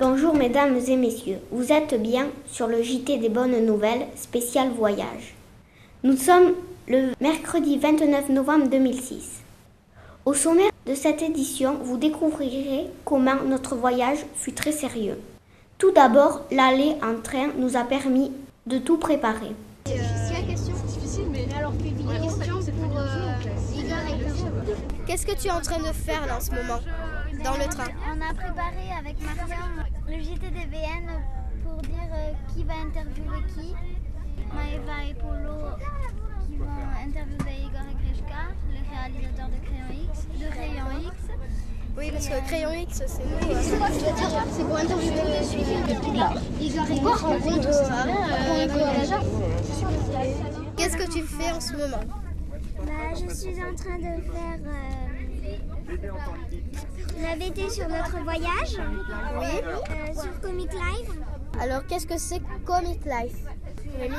Bonjour mesdames et messieurs, vous êtes bien sur le JT des bonnes nouvelles spécial voyage. Nous sommes le mercredi 29 novembre 2006. Au sommaire de cette édition, vous découvrirez comment notre voyage fut très sérieux. Tout d'abord, l'aller en train nous a permis de tout préparer. Qu'est-ce que tu es en train de faire là en ce moment? Dans le train On a préparé avec Mariam le JTDVN pour dire euh, qui va interviewer qui. Maëva et Polo qui vont interviewer Igor et Grishka, les réalisateurs de Crayon X, de Rayon X. Oui, parce que Crayon X, c'est nous. euh, C'est pour interviewer Igor et Igor rencontre, ça sert à rien. Qu'est-ce que tu fais en ce moment? Bah, je suis en train de faire euh, la VT sur notre voyage. Oui. Euh, sur Comic Live. Alors, qu'est-ce que c'est Comic Life Rémi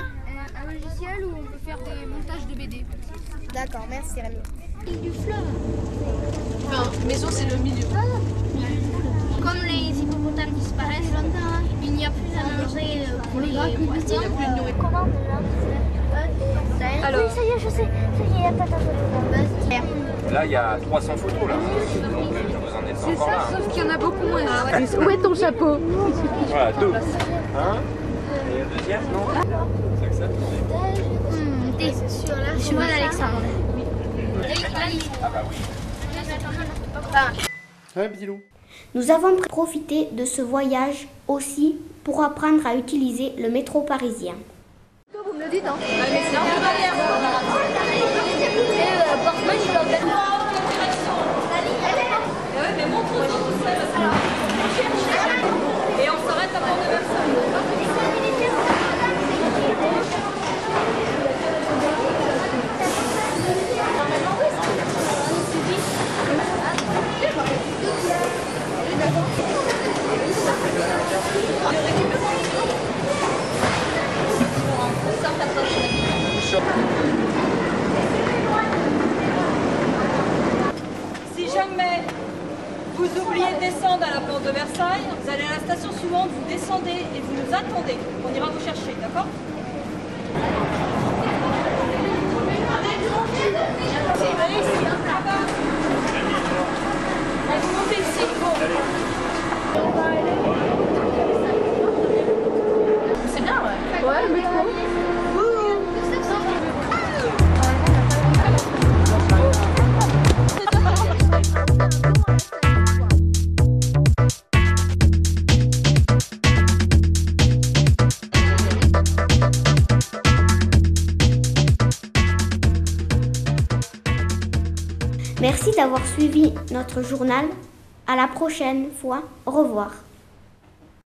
un logiciel où on peut faire des montages de BD. D'accord, merci Rémi. Enfin, maison, c'est le milieu. Comme les hippopotames disparaissent, il n'y a plus à manger euh, pour les poissons. Comment déjà Alors- Oui, ça y est, je sais. Ça y est, attends, attends, attends. Là, il y a 300 photos là. Donc, euh, je vous en ai encore là. hein. Sauf qu'il y en a beaucoup moins. Où est ton chapeau Voilà, deux. Un. Et le deuxième, non C'est que ça C'est sûr, là, je suis Alexandre. Ah bah oui. Ouais, Bilou. Nous avons profité de ce voyage aussi pour apprendre à utiliser le métro parisien. Vous me le dites, hein Si jamais vous oubliez de descendre à la porte de Versailles, vous allez à la station suivante, vous descendez et vous nous attendez. On ira vous chercher, d'accord? Merci d'avoir suivi notre journal. À la prochaine fois. Au revoir.